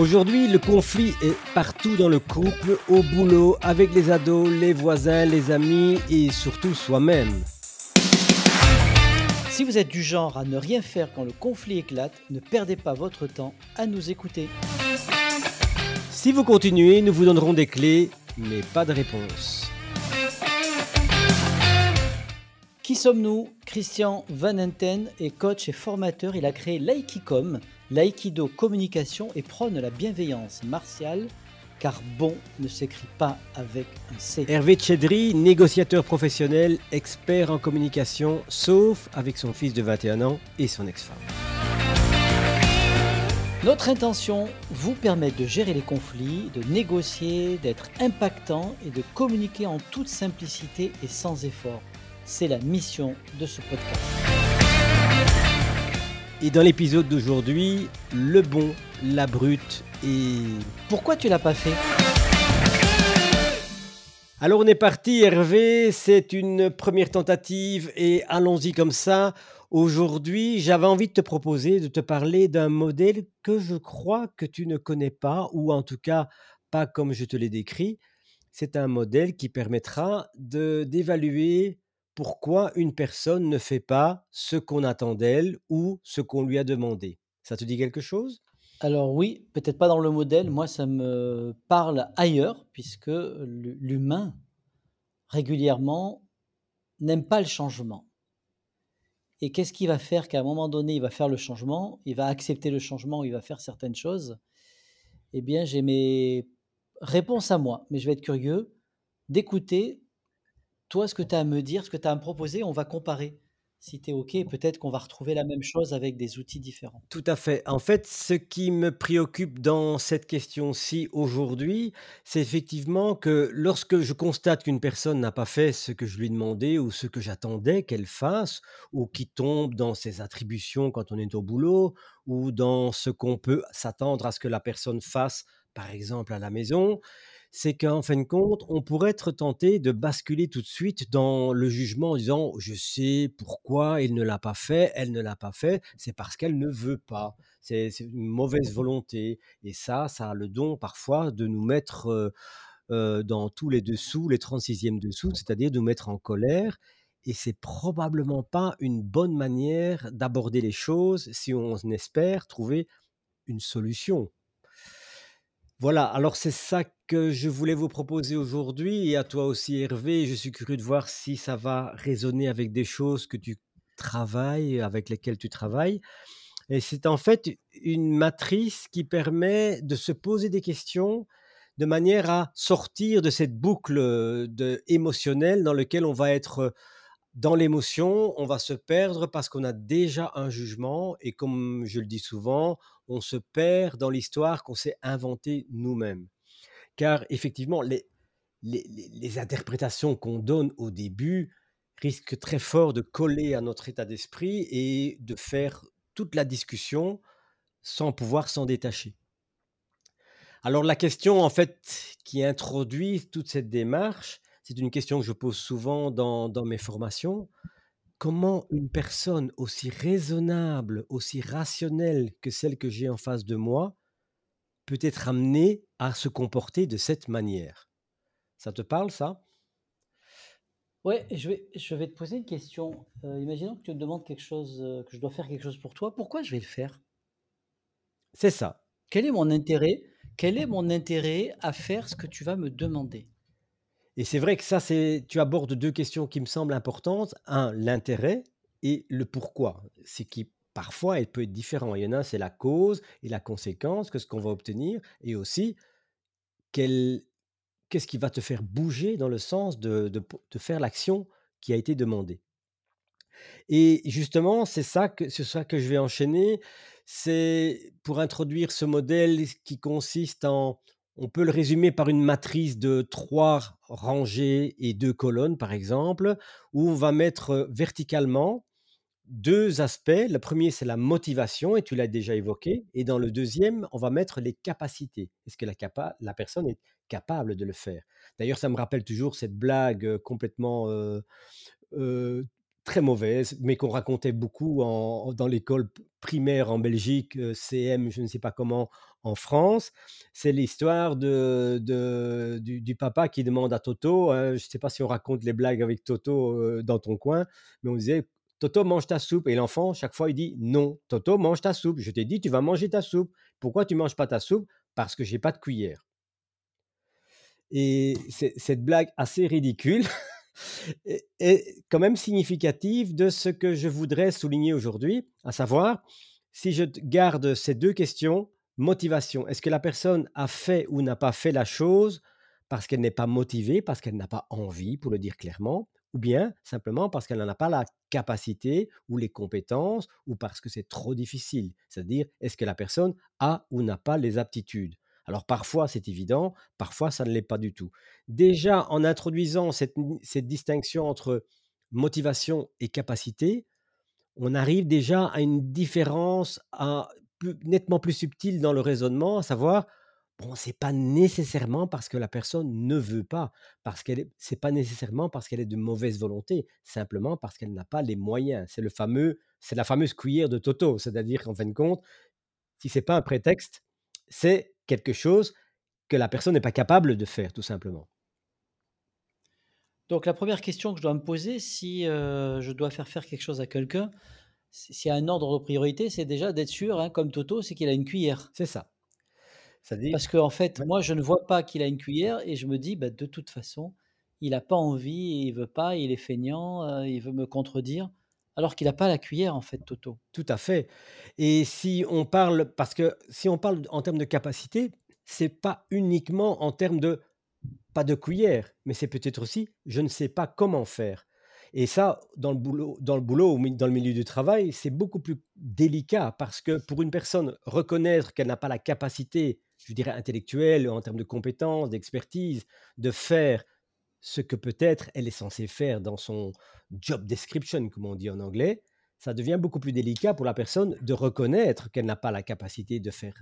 Aujourd'hui, le conflit est partout dans le couple, au boulot, avec les ados, les voisins, les amis et surtout soi-même. Si vous êtes du genre à ne rien faire quand le conflit éclate, ne perdez pas votre temps à nous écouter. Si vous continuez, nous vous donnerons des clés, mais pas de réponse. Qui sommes-nous? Christian Van Enten est coach et formateur. Il a créé l'Aikicom, l'aïkido communication et prône la bienveillance martiale, car bon ne s'écrit pas avec un C. Hervé Tchedri, négociateur professionnel, expert en communication, sauf avec son fils de 21 ans et son ex-femme. Notre intention, vous permettre de gérer les conflits, de négocier, d'être impactant et de communiquer en toute simplicité et sans effort. C'est la mission de ce podcast. Et dans l'épisode d'aujourd'hui, le bon, la brute et... Pourquoi tu l'as pas fait? Alors on est parti Hervé, c'est une première tentative et allons-y comme ça. Aujourd'hui, j'avais envie de te proposer de te parler d'un modèle que je crois que tu ne connais pas, ou en tout cas pas comme je te l'ai décrit. C'est un modèle qui permettra d'évaluer pourquoi une personne ne fait pas ce qu'on attend d'elle ou ce qu'on lui a demandé. Ça te dit quelque chose? Alors oui, peut-être pas dans le modèle, moi ça me parle ailleurs, puisque l'humain, régulièrement, n'aime pas le changement. Et qu'est-ce qu'il va faire qu'à un moment donné, il va faire le changement, il va accepter le changement, il va faire certaines choses Eh bien, j'ai mes réponses à moi, mais je vais être curieux d'écouter toi, ce que tu as à me dire, ce que tu as à me proposer, on va comparer. Si tu es OK, peut-être qu'on va retrouver la même chose avec des outils différents. Tout à fait. En fait, ce qui me préoccupe dans cette question-ci aujourd'hui, c'est effectivement que lorsque je constate qu'une personne n'a pas fait ce que je lui demandais ou ce que j'attendais qu'elle fasse, ou qui tombe dans ses attributions quand on est au boulot, ou dans ce qu'on peut s'attendre à ce que la personne fasse, par exemple à la maison, c'est qu'en fin de compte, on pourrait être tenté de basculer tout de suite dans le jugement en disant je sais pourquoi il ne l'a pas fait, elle ne l'a pas fait, c'est parce qu'elle ne veut pas. C'est une mauvaise volonté. Et ça, ça a le don parfois de nous mettre dans tous les dessous, les 36e dessous, c'est-à-dire de nous mettre en colère. Et c'est probablement pas une bonne manière d'aborder les choses si on espère trouver une solution. Voilà, alors c'est ça que je voulais vous proposer aujourd'hui et à toi aussi Hervé. Je suis curieux de voir si ça va résonner avec des choses que tu travailles, avec lesquelles tu travailles. Et c'est en fait une matrice qui permet de se poser des questions de manière à sortir de cette boucle de, émotionnelle dans laquelle on va être dans l'émotion, on va se perdre parce qu'on a déjà un jugement et comme je le dis souvent, on se perd dans l'histoire qu'on s'est inventée nous-mêmes. Car effectivement, les, les, interprétations qu'on donne au début risquent très fort de coller à notre état d'esprit et de faire toute la discussion sans pouvoir s'en détacher. Alors la question en fait qui introduit toute cette démarche, c'est une question que je pose souvent dans, dans mes formations comment une personne aussi raisonnable, aussi rationnelle que celle que j'ai en face de moi peut être amenée à se comporter de cette manière. Ça te parle, ça? Ouais, je vais, je vais te poser une question. Euh, imaginons que tu me demandes quelque chose, euh, que je dois faire quelque chose pour toi. Pourquoi je vais le faire? C'est ça. Quel est mon intérêt? Quel est mon intérêt à faire ce que tu vas me demander? Et c'est vrai que ça, c'est, tu abordes deux questions qui me semblent importantes. Un, l'intérêt et le pourquoi. C'est qui, parfois, elle peut être différent. Il y en a c'est la cause et la conséquence, que ce qu'on va obtenir, et aussi, qu'est-ce qui va te faire bouger dans le sens de, de, de faire l'action qui a été demandée. Et justement, c'est ça que, c'est ça que je vais enchaîner. C'est pour introduire ce modèle qui consiste en on peut le résumer par une matrice de trois rangées et deux colonnes, par exemple, où on va mettre verticalement deux aspects. Le premier, c'est la motivation, et tu l'as déjà évoqué. Et dans le deuxième, on va mettre les capacités. Est-ce que la, personne est capable de le faire? D'ailleurs, ça me rappelle toujours cette blague complètement très mauvaise, mais qu'on racontait beaucoup en dans l'école primaire en Belgique, CM, je ne sais pas comment en France. C'est l'histoire de de du du papa qui demande à Toto, hein, je sais pas si on raconte les blagues avec Toto, dans ton coin, mais on disait: «Toto, mange ta soupe» et l'enfant, chaque fois, il dit: «Non, Toto, mange ta soupe. Je t'ai dit: "Tu vas manger ta soupe"». Pourquoi tu manges pas ta soupe? Parce que j'ai pas de cuillère». Et cette blague assez ridicule est est quand même significative de ce que je voudrais souligner aujourd'hui, à savoir, si je garde ces 2 questions, motivation, est-ce que la personne a fait ou n'a pas fait la chose parce qu'elle n'est pas motivée, parce qu'elle n'a pas envie, pour le dire clairement, ou bien simplement parce qu'elle n'en a pas la capacité ou les compétences ou parce que c'est trop difficile? C'est-à-dire, est-ce que la personne a ou n'a pas les aptitudes? Alors parfois c'est évident, parfois ça ne l'est pas du tout. Déjà en introduisant cette distinction entre motivation et capacité, on arrive déjà à une différence nettement plus subtile dans le raisonnement, à savoir, bon, c'est pas nécessairement parce que la personne ne veut pas, parce qu'elle est c'est pas nécessairement parce qu'elle est de mauvaise volonté, simplement parce qu'elle n'a pas les moyens. C'est le fameux c'est la fameuse cuillère de Toto, c'est-à-dire qu'en fin de compte, si c'est pas un prétexte, c'est quelque chose que la personne n'est pas capable de faire, tout simplement. Donc la 1re question que je dois me poser si, heu, je dois faire faire quelque chose à quelqu'un, si s'il y a un ordre de priorité, c'est déjà d'être sûr, hein, comme Toto, c'est qu'il a une cuillère. C'est ça. Parce qu'en fait, ouais. moi, je ne vois pas qu'il a une cuillère et je me dis: «Bah, de toute façon, il a pas envie, il veut pas, il est feignant, heu, il veut me contredire», alors qu'il a pas la cuillère, en fait, Toto. Tout à fait et si on parle parce que si on parle en termes de capacité, c'est pas uniquement en termes de pas de cuillère, mais c'est peut-être aussi: «Je ne sais pas comment faire» et ça, dans le boulot dans le boulot dans le milieu du travail, c'est beaucoup plus délicat parce que pour une personne, reconnaître qu'elle n'a pas la capacité, je dirais intellectuelle, en termes de compétences, d'expertise, de faire ce que peut-être elle est censée faire dans son job description comme on dit en anglais, ça devient beaucoup plus délicat pour la personne de reconnaître qu'elle n'a pas la capacité de faire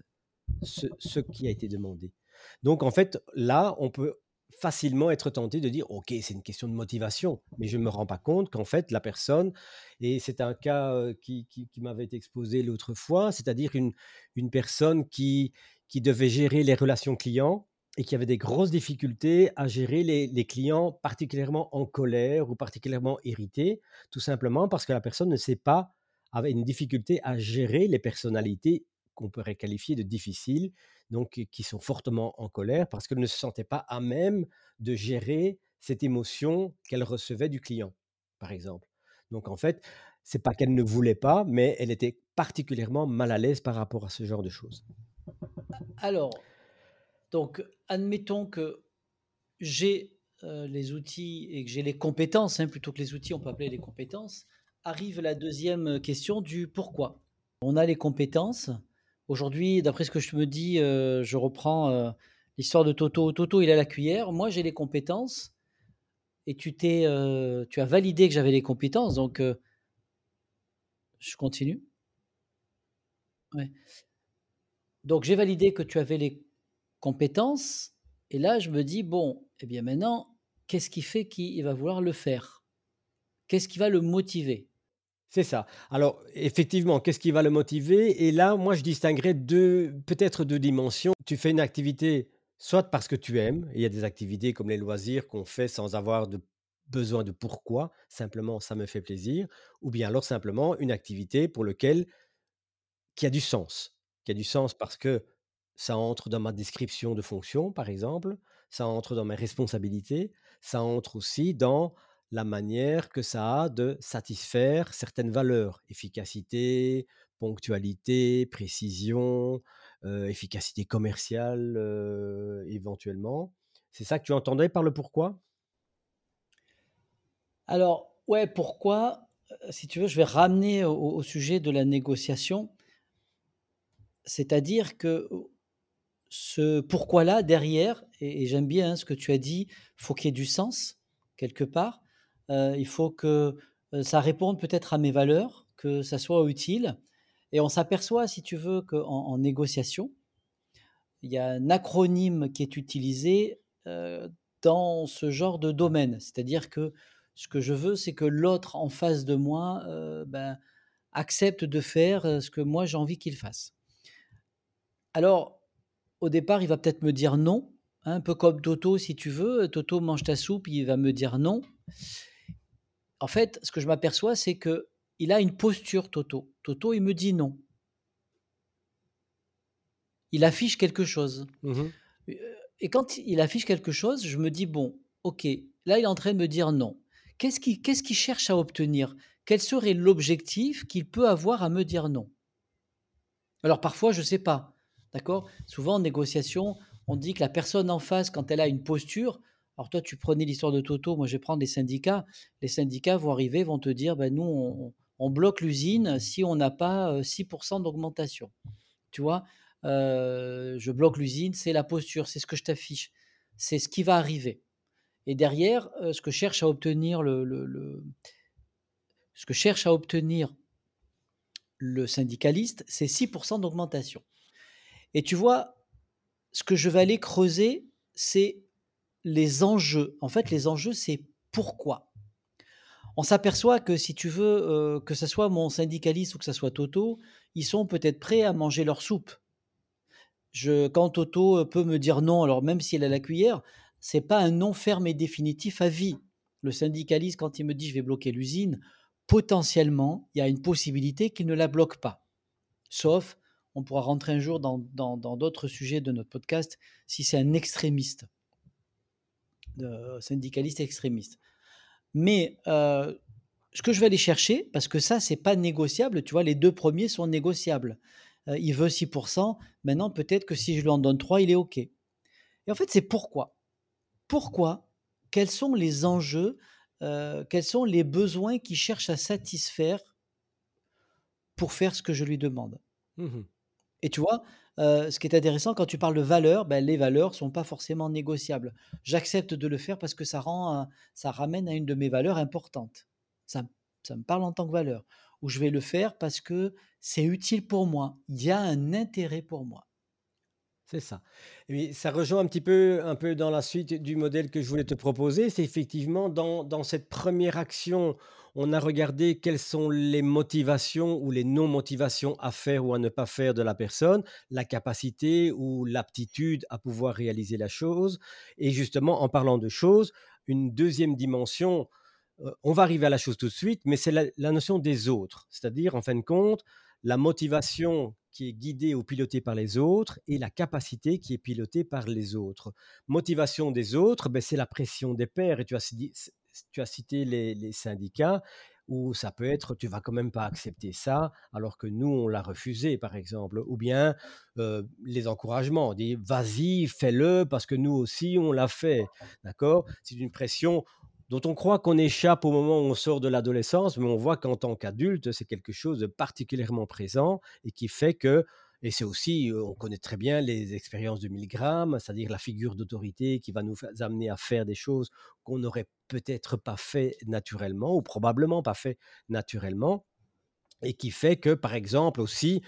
ce qui a été demandé. Donc en fait, là, on peut facilement être tenté de dire: «OK, c'est une question de motivation», mais je me rends pas compte qu'en fait la personne et c'est un cas, heu, qui m'avait été exposé l'autre fois, c'est-à-dire une personne qui qui devait gérer les relations clients et qui avait des grosses difficultés à gérer les clients particulièrement en colère ou particulièrement irrités, tout simplement parce que la personne ne sait pas avait une difficulté à gérer les personnalités qu'on pourrait qualifier de difficiles, donc qui qui sont fortement en colère parce qu'elle ne se sentait pas à même de gérer cette émotion qu'elle recevait du client, par exemple. Donc en fait, c'est pas qu'elle ne voulait pas, mais elle était particulièrement mal à l'aise par rapport à ce genre de choses. Alors, donc admettons que j'ai, heu, les outils et que j'ai les compétences, hein, plutôt que les outils, on peut appeler les compétences. Arrive la 2e question du pourquoi. On a les compétences. Aujourd'hui, d'après ce que je me dis, heu, je reprends, heu, l'histoire de Toto. Toto, il a la cuillère, moi j'ai les compétences et tu as validé que j'avais les compétences donc je continue? Ouais. Donc j'ai validé que tu avais les compétences et là je me dis: «Bon et bien maintenant, qu'est-ce qui fait qu'il va vouloir le faire? Qu'est-ce qui va le motiver?» C'est ça. Alors effectivement, qu'est-ce qui va le motiver? Et là, moi, je distinguerais 2 peut-être 2 dimensions. Tu fais une activité soit parce que tu aimes, il y a des activités comme les loisirs qu'on fait sans avoir de besoin de pourquoi, simplement ça me fait plaisir, ou bien alors simplement une activité pour lequel qui a du sens. Qui a du sens parce que ça entre dans ma description de fonction, par exemple, ça entre dans mes responsabilités, ça entre aussi dans la manière que ça a de satisfaire certaines valeurs: efficacité, ponctualité, précision, heu, efficacité commerciale, heu, éventuellement. C'est ça que tu entendais par le pourquoi? Alors, ouais, pourquoi, heu, si tu veux, je vais ramener au sujet de la négociation. C'est-à-dire que, au ce pourquoi-là derrière et j'aime bien, hein, ce que tu as dit, faut qu'il y ait du sens, quelque part. Heu, il faut que, heu, ça réponde peut-être à mes valeurs, que ça soit utile et on s'aperçoit, si tu veux, qu'en en négociation, il y a un acronyme qui est utilisé, heu, dans ce genre de domaine. C'est-à-dire que Ce que je veux, c'est que l'autre en face de moi, ben, accepte de faire, ce que moi j'ai envie qu'il fasse. Alors, au départ, il va peut-être me dire non, hein, un peu comme Toto si tu veux, Toto mange ta soupe, il va me dire non. En fait, ce que je m'aperçois, c'est qu'il a une posture Toto. Toto, il me dit non. Il affiche quelque chose. Mmh mh. Heu, et quand il affiche quelque chose, je me dis: «Bon, OK, là, il est en train de me dire non». Qu'est-ce qu'il cherche à obtenir? Quel serait l'objectif qu'il peut avoir à me dire non? Alors parfois, je sais pas, d'accord? Souvent en négociation, on dit que la personne en face, quand elle a une posture alors toi, tu prenais l'histoire de Toto, moi je vais prendre les syndicats. Les syndicats vont arriver, vont te dire: «Bah, nous, on bloque l'usine si on n'a pas, heu, 6% d'augmentation». Tu vois? Heu, je bloque l'usine, c'est la posture, c'est ce que je t'affiche, c'est ce qui va arriver et derrière, heu, ce que cherche à obtenir le ce que cherche à obtenir le syndicaliste, c'est 6% d'augmentation et tu vois, ce que je vais aller creuser, c'est les enjeux. En fait, les enjeux, c'est pourquoi. On s'aperçoit que si tu veux, heu, que ça soit mon syndicaliste ou que ça soit Toto, ils sont peut-être prêts à manger leur soupe. Je quand Toto, peut me dire non, alors même si elle a la cuillère, c'est pas un non ferme et définitif à vie. Le syndicaliste, quand il me dit: «Je vais bloquer l'usine», potentiellement, il y a une possibilité qu'il ne la bloque pas. Sauf, on pourra rentrer un jour dans d'autres sujets de notre podcast, si c'est un extrémiste. De syndicaliste extrémiste. Mais, heu, ce que je vais aller chercher, parce que ça, c'est pas négociable, tu vois? Les 2 premiers sont négociables. Heu, il veut 6% maintenant peut-être que si je lui en donne 3, il est OK. Et en fait, c'est pourquoi? Pourquoi? Quels sont les enjeux? Quels sont les besoins qu'il cherche à satisfaire pour faire ce que je lui demande? Mmh Et tu vois, ce qui est intéressant quand tu parles de valeurs, ben, les valeurs sont pas forcément négociables. J'accepte de le faire parce que ça rend, ça ramène à une de mes valeurs importantes. Ça ça me parle en tant que valeur. Ou je vais le faire parce que c'est utile pour moi. Il y a un intérêt pour moi. C'est ça. Et ça rejoint un petit peu un peu dans la suite du modèle que je voulais te proposer. C'est effectivement dans dans cette première action, on a regardé quelles sont les motivations ou les non-motivations à faire ou à ne pas faire de la personne, la capacité ou l'aptitude à pouvoir réaliser la chose et justement en parlant de choses, une deuxième dimension, heu, on va arriver à la chose tout de suite, mais c'est la notion des autres. C'est-à-dire en fin de compte, la motivation qui est guidée ou pilotée par les autres et la capacité qui est pilotée par les autres. Motivation des autres, beh, c'est la pression des pairs et tu as cité les syndicats où ça peut être: «Tu vas quand même pas accepter ça, alors que nous, on l'a refusé», par exemple. Ou bien, heu, les encouragements, on dit: «Vas-y, fais-le parce que nous aussi on l'a fait», d'accord? C'est une pression dont on croit qu'on échappe au moment où on sort de l'adolescence, mais on voit qu'en tant qu'adulte, c'est quelque chose de particulièrement présent et qui fait que et c'est aussi, heu, on connaît très bien les expériences de Milgram, c'est-à-dire la figure d'autorité qui va nous amener à faire des choses qu'on n'aurait peut-être pas fait naturellement ou probablement pas fait naturellement et qui fait que, par exemple aussi,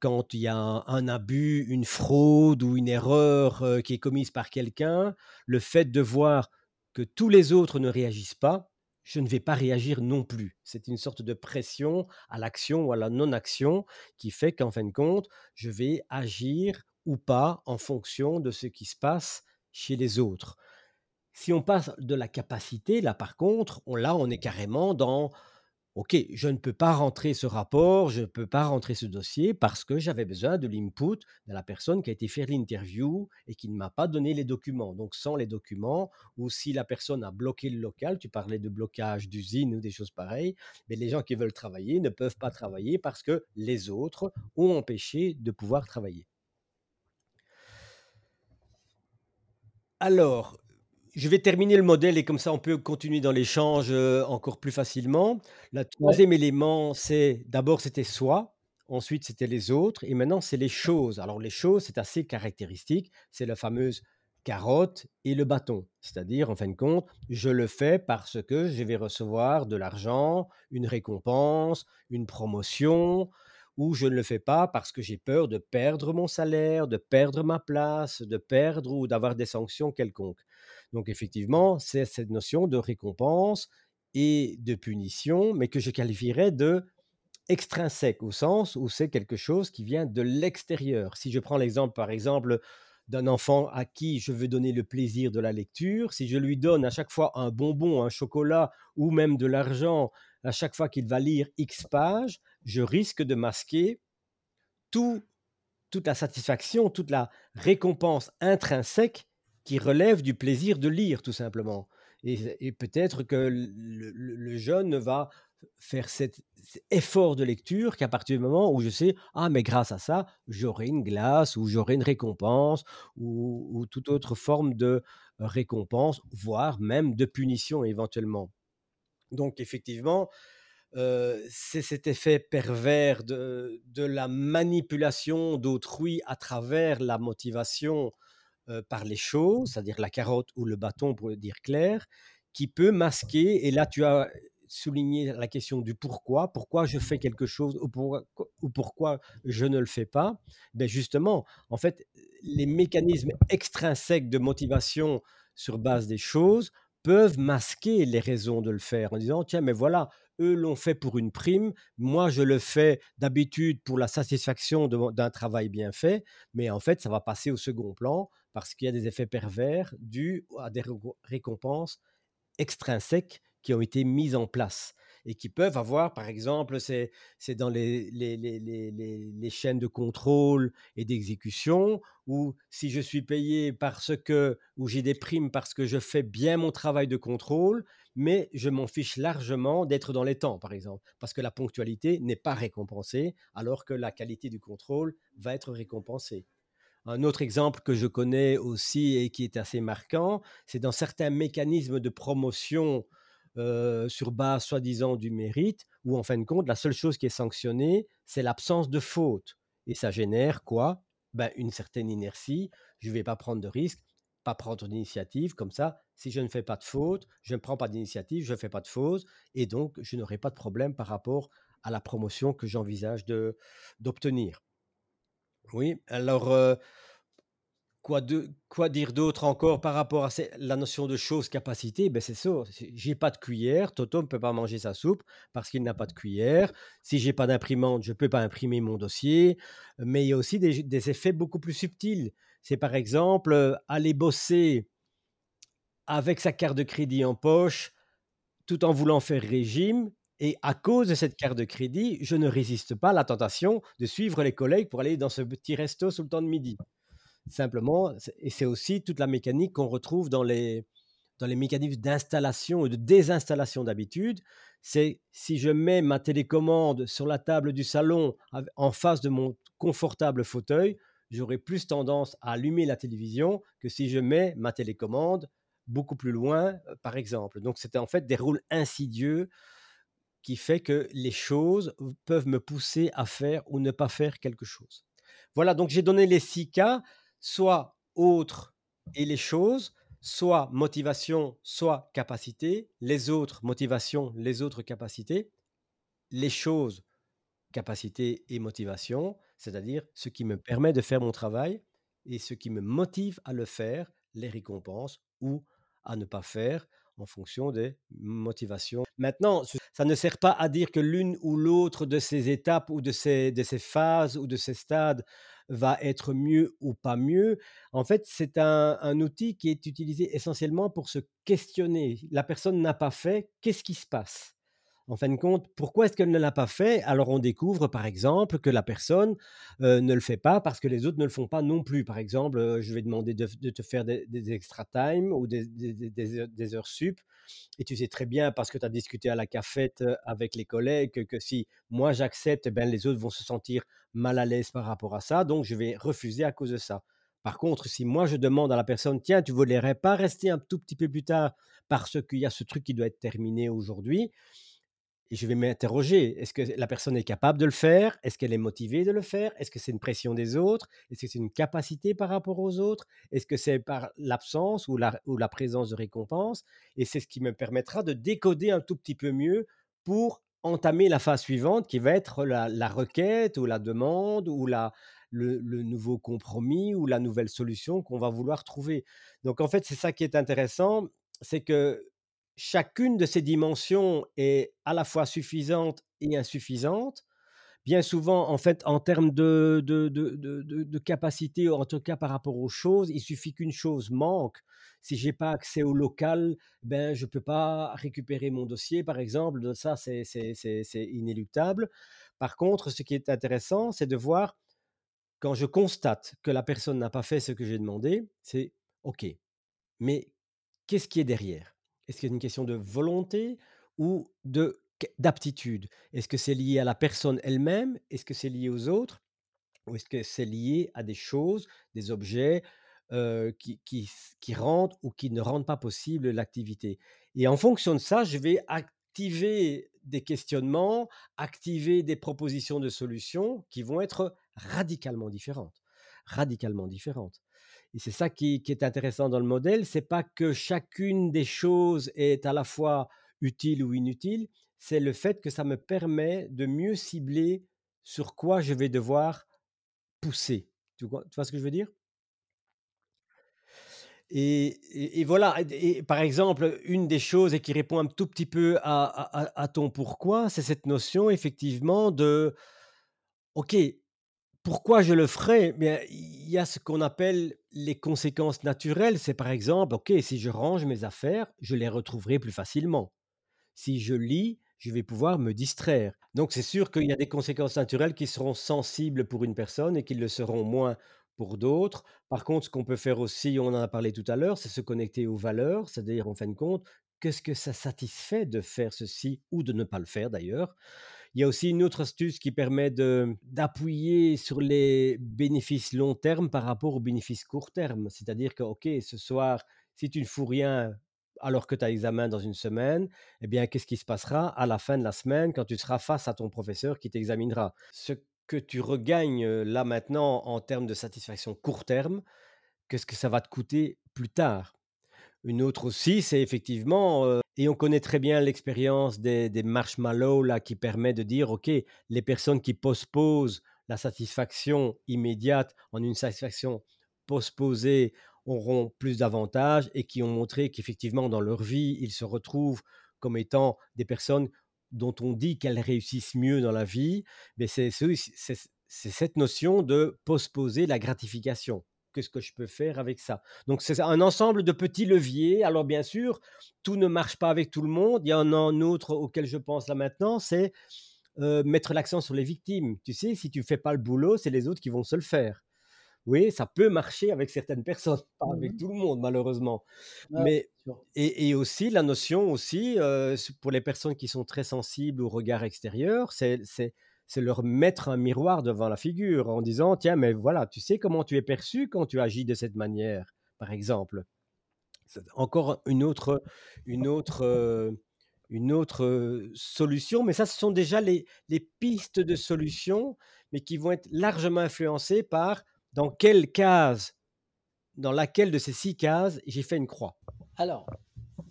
quand il y a un un abus, une fraude ou une erreur, heu, qui est commise par quelqu'un, le fait de voir que tous les autres ne réagissent pas, je ne vais pas réagir non plus. C'est une sorte de pression à l'action ou à la non-action qui fait qu'en fin de compte, je vais agir ou pas en fonction de ce qui se passe chez les autres. Si on passe de la capacité, là par contre, on là, on est carrément dans OK, je ne peux pas rentrer ce rapport, je ne peux pas rentrer ce dossier parce que j'avais besoin de l'input de la personne qui a été faire l'interview et qui ne m'a pas donné les documents. Donc sans les documents ou si la personne a bloqué le local, tu parlais de blocage d'usine ou des choses pareilles, mais les gens qui veulent travailler ne peuvent pas travailler parce que les autres ont empêché de pouvoir travailler. Alors, Je vais terminer le modèle et comme ça on peut continuer dans l'échange, heu, encore plus facilement. Le Ouais. troisième élément, c'est d'abord c'était soi, ensuite c'était les autres et maintenant c'est les choses. Alors les choses, c'est assez caractéristique, c'est la fameuse carotte et le bâton. C'est-à-dire en fin de compte, je le fais parce que je vais recevoir de l'argent, une récompense, une promotion ou je ne le fais pas parce que j'ai peur de perdre mon salaire, de perdre ma place, de perdre ou d'avoir des sanctions quelconques. Donc effectivement, c'est cette notion de récompense et de punition, mais que je qualifierais d'extrinsèque, au sens où c'est quelque chose qui vient de l'extérieur. Si je prends l'exemple, par exemple, d'un enfant à qui je veux donner le plaisir de la lecture, si je lui donne à chaque fois un bonbon, un chocolat ou même de l'argent à chaque fois qu'il va lire X pages, je risque de masquer tout toute la satisfaction, toute la récompense intrinsèque qui relève du plaisir de lire, tout simplement. Et, peut-être que le, le- jeune va faire cet, effort de lecture qu'à partir du moment où je sais, ah, mais grâce à ça, j'aurai une glace ou j'aurai une récompense ou, ou toute autre forme de récompense, voire même de punition éventuellement. Donc effectivement, Heu, c'est cet effet pervers de la manipulation d'autrui à travers la motivation, heu, par les choses, c'est-à-dire la carotte ou le bâton pour le dire clair, qui peut masquer et là tu as souligné la question du pourquoi. Pourquoi je fais quelque chose ou pourquoi ou pourquoi je ne le fais pas? Beh, justement, en fait, les mécanismes extrinsèques de motivation sur base des choses peuvent masquer les raisons de le faire en disant: «Tiens, mais voilà, eux l'ont fait pour une prime, moi je le fais d'habitude pour la satisfaction d'un travail bien fait, mais en fait ça va passer au second plan parce qu'il y a des effets pervers dus à des réco récompenses extrinsèques qui ont été mises en place et qui peuvent avoir, par exemple, c'est dans les les les les chaînes de contrôle et d'exécution où si je suis payé parce que ou j'ai des primes parce que je fais bien mon travail de contrôle, mais je m'en fiche largement d'être dans les temps, par exemple, parce que la ponctualité n'est pas récompensée, alors que la qualité du contrôle va être récompensée. Un autre exemple que je connais aussi et qui est assez marquant, c'est dans certains mécanismes de promotion sur base soi-disant du mérite, où en fin de compte, la seule chose qui est sanctionnée, c'est l'absence de faute. Et ça génère quoi? Ben, Une certaine inertie. Je ne vais pas prendre de risques, pas prendre d'initiative. Comme ça, si je ne fais pas de faute, je ne prends pas d'initiative, je ne fais pas de faute, et donc je n'aurai pas de problème par rapport à la promotion que j'envisage d'obtenir. Oui, alors, quoi de quoi dire d'autre encore par rapport à ces la notion de chose capacité? Ben c'est ça, j'ai pas de cuillère, Toto ne peut pas manger sa soupe parce qu'il n'a pas de cuillère. Si j'ai pas d'imprimante, je peux pas imprimer mon dossier, mais il y a aussi des des effets beaucoup plus subtils. C'est par exemple, aller bosser avec sa carte de crédit en poche, tout en voulant faire régime et à cause de cette carte de crédit, je ne résiste pas à la tentation de suivre les collègues pour aller dans ce petit resto sous le temps de midi. Simplement, et c'est aussi toute la mécanique qu'on retrouve dans les dans les mécanismes d'installation et de désinstallation d'habitude. C'est si je mets ma télécommande sur la table du salon en face de mon confortable fauteuil, j'aurai plus tendance à allumer la télévision que si je mets ma télécommande beaucoup plus loin, heu, par exemple. Donc c'était en fait des rôles insidieux qui fait que les choses peuvent me pousser à faire ou ne pas faire quelque chose. Voilà, donc j'ai donné les 6 cas, soit autre et les choses, soit motivation, soit capacité, les autres motivation, les autres capacités, les choses, capacité et motivation, c'est-à-dire ce qui me permet de faire mon travail et ce qui me motive à le faire, les récompenses ou à ne pas faire en fonction des motivations. Maintenant, ça ne sert pas à dire que l'une ou l'autre de ces étapes ou de ces, de ces phases ou de ces stades va être mieux ou pas mieux. En fait, c'est un, un outil qui est utilisé essentiellement pour se questionner. La personne n'a pas fait, qu'est-ce qui se passe? En fin de compte, pourquoi est-ce qu'elle ne l'a pas fait? Alors on découvre, par exemple, que la personne, ne le fait pas parce que les autres ne le font pas non plus. Par exemple, je vais demander de te faire des extra time ou des heures sup et tu sais très bien parce que tu as discuté à la cafette, avec les collègues que si moi j'accepte, ben, les autres vont se sentir mal à l'aise par rapport à ça, donc je vais refuser à cause de ça. Par contre, si moi je demande à la personne: «Tiens, tu voudrais pas rester un tout petit peu plus tard parce qu'il y a ce truc qui doit être terminé aujourd'hui?» Et je vais m'interroger, est-ce que la personne est capable de le faire? Est-ce qu'elle est motivée de le faire? Est-ce que c'est une pression des autres? Est-ce que c'est une capacité par rapport aux autres? Est-ce que c'est par l'absence ou la, ou la présence de récompense? Et c'est ce qui me permettra de décoder un tout petit peu mieux pour entamer la phase suivante qui va être la, la requête ou la demande ou la, le, le nouveau compromis ou la nouvelle solution qu'on va vouloir trouver. Donc en fait, c'est ça qui est intéressant, c'est que chacune de ces dimensions est à la fois suffisante et insuffisante. Bien souvent, en fait, en termes de de de de capacité, en tout cas par rapport aux choses, il suffit qu'une chose manque. Si j'ai pas accès au local, ben, je peux pas récupérer mon dossier, par exemple. Ça, c'est inéluctable. Par contre, ce qui est intéressant, c'est de voir quand je constate que la personne n'a pas fait ce que j'ai demandé, c'est OK, mais qu'est-ce qui est derrière? Est-ce qu'il y a une question de volonté ou de d'aptitude? Est-ce que c'est lié à la personne elle-même? Est-ce que c'est lié aux autres? Ou est-ce que c'est lié à des choses, des objets, qui qui qui rendent ou qui ne rendent pas possible l'activité? Et en fonction de ça, je vais activer des questionnements, activer des propositions de solutions qui vont être radicalement différentes, radicalement différentes. Et c'est ça qui est intéressant dans le modèle, c'est pas que chacune des choses est à la fois utile ou inutile, c'est le fait que ça me permet de mieux cibler sur quoi je vais devoir pousser. Tu vois ce que je veux dire? Et voilà et par exemple, une des choses et qui répond un tout petit peu à à ton pourquoi, c'est cette notion effectivement de: «OK, pourquoi je le ferais?» bien, il y a ce qu'on appelle les conséquences naturelles. C'est par exemple, OK, si je range mes affaires, je les retrouverai plus facilement. Si je lis, je vais pouvoir me distraire. Donc c'est sûr qu'il y a des conséquences naturelles qui seront sensibles pour une personne et qui le seront moins pour d'autres. Par contre, ce qu'on peut faire aussi, on en a parlé tout à l'heure, c'est se connecter aux valeurs, c'est-à-dire en fin de compte, qu'est-ce que ça satisfait de faire ceci ou de ne pas le faire d'ailleurs? Il y a aussi une autre astuce qui permet d'appuyer sur les bénéfices long terme par rapport aux bénéfices court terme. C'est-à-dire que, OK, ce soir, si tu ne fous rien alors que tu as examen dans une semaine, eh bien, qu'est-ce qui se passera à la fin de la semaine quand tu seras face à ton professeur qui t'examinera? Ce que tu regagnes, heu, là maintenant en termes de satisfaction court terme, qu'est-ce que ça va te coûter plus tard? Une autre aussi, c'est effectivement, heu et on connaît très bien l'expérience des des marshmallows là qui permet de dire: «OK, les personnes qui postposent la satisfaction immédiate en une satisfaction postposée auront plus d'avantages» et qui ont montré qu'effectivement dans leur vie, ils se retrouvent comme étant des personnes dont on dit qu'elles réussissent mieux dans la vie. Mais c'est cette notion de postposer la gratification. Qu'est-ce que je peux faire avec ça? Donc c'est un ensemble de petits leviers. Alors bien sûr, tout ne marche pas avec tout le monde. Il y en a un autre auquel je pense là maintenant, c'est, heu, mettre l'accent sur les victimes. Tu sais, si tu fais pas le boulot, c'est les autres qui vont se le faire. Oui, ça peut marcher avec certaines personnes, pas Mmh avec mh. tout le monde malheureusement. Mais et et aussi la notion aussi, heu, s pour les personnes qui sont très sensibles au regard extérieur, c'est c'est leur mettre un miroir devant la figure en disant: «Tiens, mais voilà, tu sais comment tu es perçu quand tu agis de cette manière?» par exemple. C'est encore une autre une autre, heu, une autre, heu, solution, mais ça, ce sont déjà les les pistes de solutions, mais qui vont être largement influencées par dans quelle case, dans laquelle de ces 6 cases j'ai fait une croix. Alors,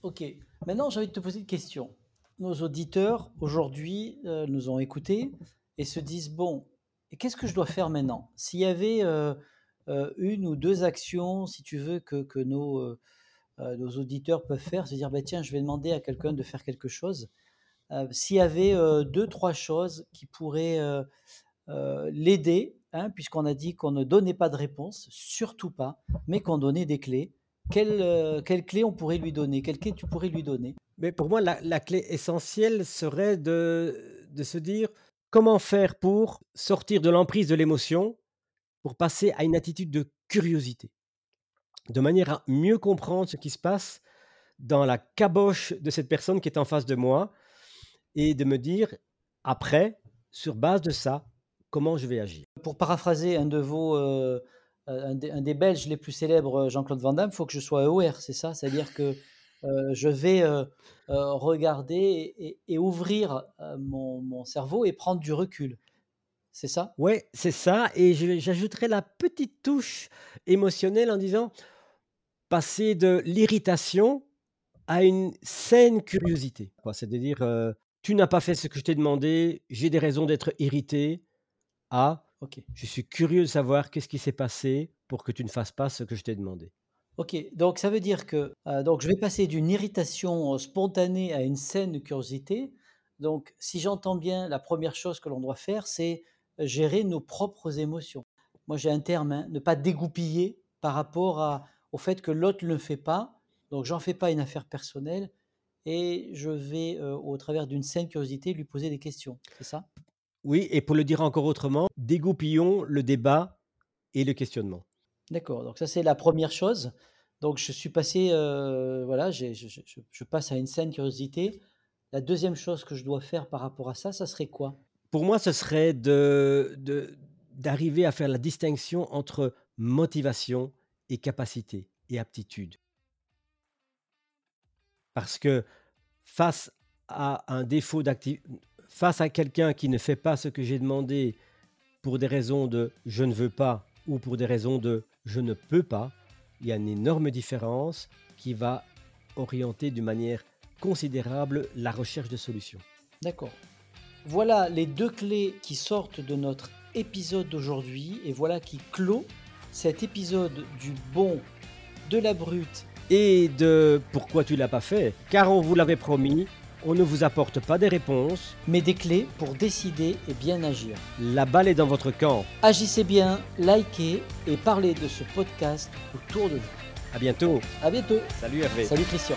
OK. Maintenant, j'ai envie de te poser une question. Nos auditeurs, aujourd'hui, heu, nous ont écoutés et se disent: «Bon, qu'est-ce que je dois faire maintenant?» s'il y avait, heu heu, 1 ou 2 actions, si tu veux, que que nos, auditeurs peuvent faire, se dire: «Bah, tiens, je vais demander à quelqu'un de faire quelque chose». S'il y avait, heu, 2-3 choses qui pourraient, l'aider, hein, puisqu'on a dit qu'on ne donnait pas de réponse, surtout pas, mais qu'on donnait des clés. Quelles, heu, quelles clés on pourrait lui donner? Quelles clés tu pourrais lui donner? Mais pour moi, la la clé essentielle serait de de se dire: «Comment faire pour sortir de l'emprise de l'émotion, pour passer à une attitude de curiosité?» de manière à mieux comprendre ce qui se passe dans la caboche de cette personne qui est en face de moi et de me dire après, sur base de ça, comment je vais agir. Pour paraphraser un de vos, un des un des Belges les plus célèbres, Jean-Claude Van Damme, il faut que je sois aware, c'est ça? C'est-à-dire que, je vais, heu, regarder et ouvrir, heu, mon mon cerveau et prendre du recul. C'est ça? Ouais, c'est ça et je j'ajouterais la petite touche émotionnelle en disant: «Passer de l'irritation à une saine curiosité». C'est-à-dire, heu: «Tu n'as pas fait ce que je t'ai demandé, j'ai des raisons d'être irrité», à: OK. «Je suis curieux de savoir qu'est-ce qui s'est passé pour que tu ne fasses pas ce que je t'ai demandé». OK, donc ça veut dire que, heu, donc je vais passer d'une irritation, heu, spontanée à une saine curiosité. Donc si j'entends bien, la première chose que l'on doit faire, c'est gérer nos propres émotions. Moi, j'ai un terme, hein, ne pas dégoupiller par rapport au fait que l'autre ne le fait pas, donc j'en fais pas une affaire personnelle et je vais, au travers d'une saine curiosité, lui poser des questions, c'est ça? Oui et pour le dire encore autrement, dégoupillons le débat et le questionnement. D'accord, donc ça, c'est la première chose. Donc je suis passé, heu, voilà, je passe à une saine curiosité. La deuxième chose que je dois faire par rapport à ça, ça serait quoi? Pour moi, ce serait de de d'arriver à faire la distinction entre motivation et capacité et aptitude. Parce que face à un défaut d'acti face à quelqu'un qui ne fait pas ce que j'ai demandé pour des raisons de «je ne veux pas» ou pour des raisons de «je ne peux pas», il y a une énorme différence qui va orienter d'une manière considérable la recherche de solutions. D'accord. Voilà les 2 clés qui sortent de notre épisode d'aujourd'hui et voilà qui clôt cet épisode du bon, de la brute Et de «pourquoi tu l'as pas fait?» car on vous l'avait promis, on ne vous apporte pas des réponses, mais des clés pour décider et bien agir. la balle est dans votre camp. Agissez bien, likez et parlez de ce podcast autour de vous. À bientôt. À bientôt. Salut Hervé. Salut Christian.